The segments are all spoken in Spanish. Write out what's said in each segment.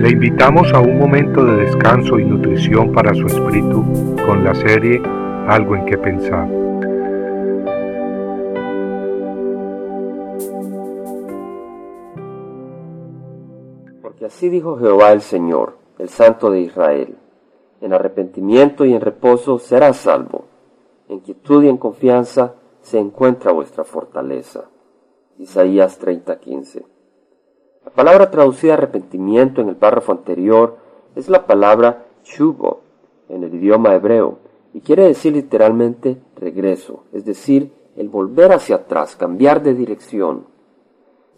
Le invitamos a un momento de descanso y nutrición para su espíritu con la serie Algo en que pensar. Porque así dijo Jehová el Señor, el Santo de Israel, en arrepentimiento y en reposo será salvo, en quietud y en confianza se encuentra vuestra fortaleza. Isaías 30:15 la palabra traducida arrepentimiento en el párrafo anterior es la palabra shubo en el idioma hebreo y quiere decir literalmente regreso, es decir, el volver hacia atrás, cambiar de dirección.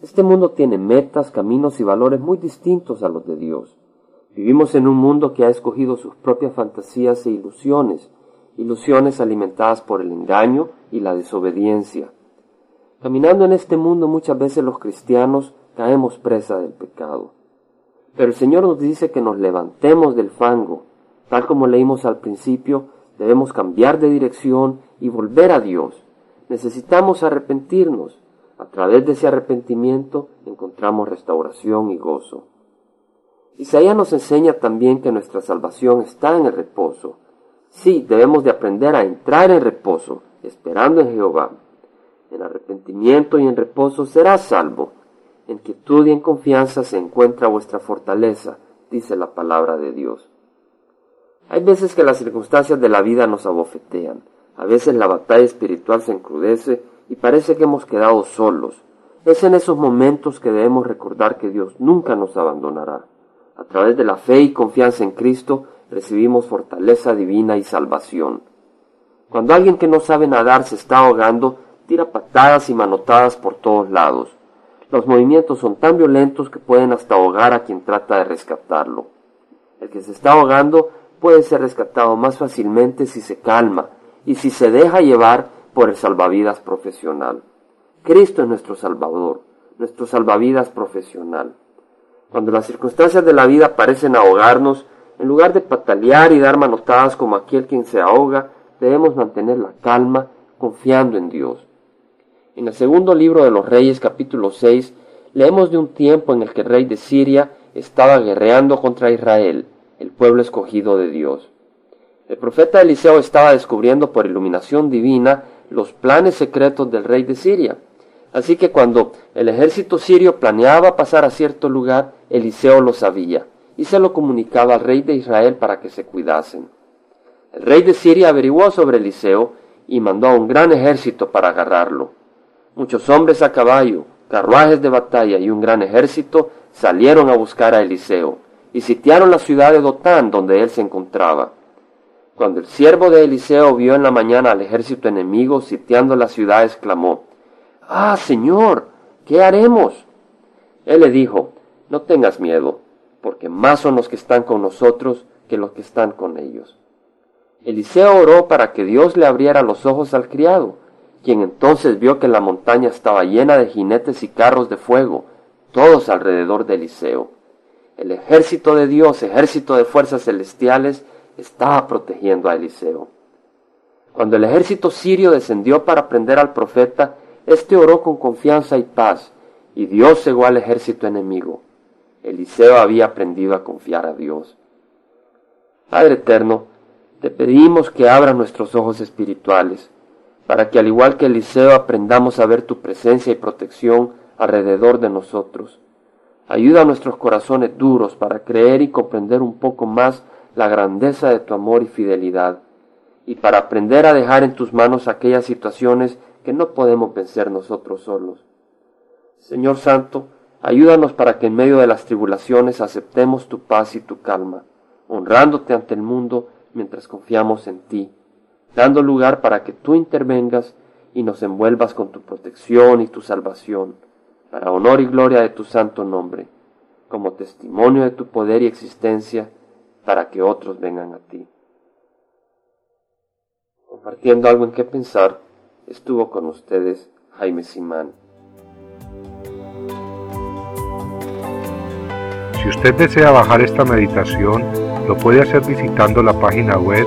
Este mundo tiene metas, caminos y valores muy distintos a los de Dios. Vivimos en un mundo que ha escogido sus propias fantasías e ilusiones, ilusiones alimentadas por el engaño y la desobediencia. Caminando en este mundo muchas veces los cristianos caemos presa del pecado. Pero el Señor nos dice que nos levantemos del fango. Tal como leímos al principio, debemos cambiar de dirección y volver a Dios. Necesitamos arrepentirnos. A través de ese arrepentimiento encontramos restauración y gozo. Isaías nos enseña también que nuestra salvación está en el reposo. Sí, debemos de aprender a entrar en reposo, esperando en Jehová. En arrepentimiento y en reposo serás salvo en quietud y en confianza se encuentra vuestra fortaleza, dice la palabra de Dios. Hay veces que las circunstancias de la vida nos abofetean, a veces la batalla espiritual se encrudece y parece que hemos quedado solos. Es en esos momentos que debemos recordar que Dios nunca nos abandonará. A través de la fe y confianza en Cristo recibimos fortaleza divina y salvación. Cuando alguien que no sabe nadar se está ahogando, tira patadas y manotadas por todos lados. Los movimientos son tan violentos que pueden hasta ahogar a quien trata de rescatarlo. El que se está ahogando puede ser rescatado más fácilmente si se calma y si se deja llevar por el salvavidas profesional. Cristo es nuestro Salvador, nuestro salvavidas profesional. Cuando las circunstancias de la vida parecen ahogarnos, en lugar de patalear y dar manotadas como aquel quien se ahoga, debemos mantener la calma confiando en Dios. En el segundo libro de los Reyes capítulo 6 leemos de un tiempo en el que el rey de Siria estaba guerreando contra Israel, el pueblo escogido de Dios. El profeta Eliseo estaba descubriendo por iluminación divina los planes secretos del rey de Siria. Así que cuando el ejército sirio planeaba pasar a cierto lugar, Eliseo lo sabía y se lo comunicaba al rey de Israel para que se cuidasen. El rey de Siria averiguó sobre Eliseo y mandó a un gran ejército para agarrarlo. Muchos hombres a caballo, carruajes de batalla y un gran ejército salieron a buscar a Eliseo y sitiaron la ciudad de Dotán donde él se encontraba. Cuando el siervo de Eliseo vio en la mañana al ejército enemigo sitiando la ciudad, exclamó, Ah, Señor, ¿qué haremos? Él le dijo, No tengas miedo, porque más son los que están con nosotros que los que están con ellos. Eliseo oró para que Dios le abriera los ojos al criado, quien entonces vio que la montaña estaba llena de jinetes y carros de fuego, todos alrededor de Eliseo. El ejército de Dios, ejército de fuerzas celestiales, estaba protegiendo a Eliseo. Cuando el ejército sirio descendió para prender al profeta, éste oró con confianza y paz, y Dios cegó al ejército enemigo. Eliseo había aprendido a confiar a Dios. Padre eterno, te pedimos que abra nuestros ojos espirituales, para que al igual que Eliseo aprendamos a ver tu presencia y protección alrededor de nosotros. Ayuda a nuestros corazones duros para creer y comprender un poco más la grandeza de tu amor y fidelidad, y para aprender a dejar en tus manos aquellas situaciones que no podemos vencer nosotros solos. Señor Santo, ayúdanos para que en medio de las tribulaciones aceptemos tu paz y tu calma, honrándote ante el mundo mientras confiamos en ti dando lugar para que tú intervengas y nos envuelvas con tu protección y tu salvación, para honor y gloria de tu santo nombre, como testimonio de tu poder y existencia, para que otros vengan a ti. Compartiendo algo en qué pensar, estuvo con ustedes Jaime Simán. Si usted desea bajar esta meditación, lo puede hacer visitando la página web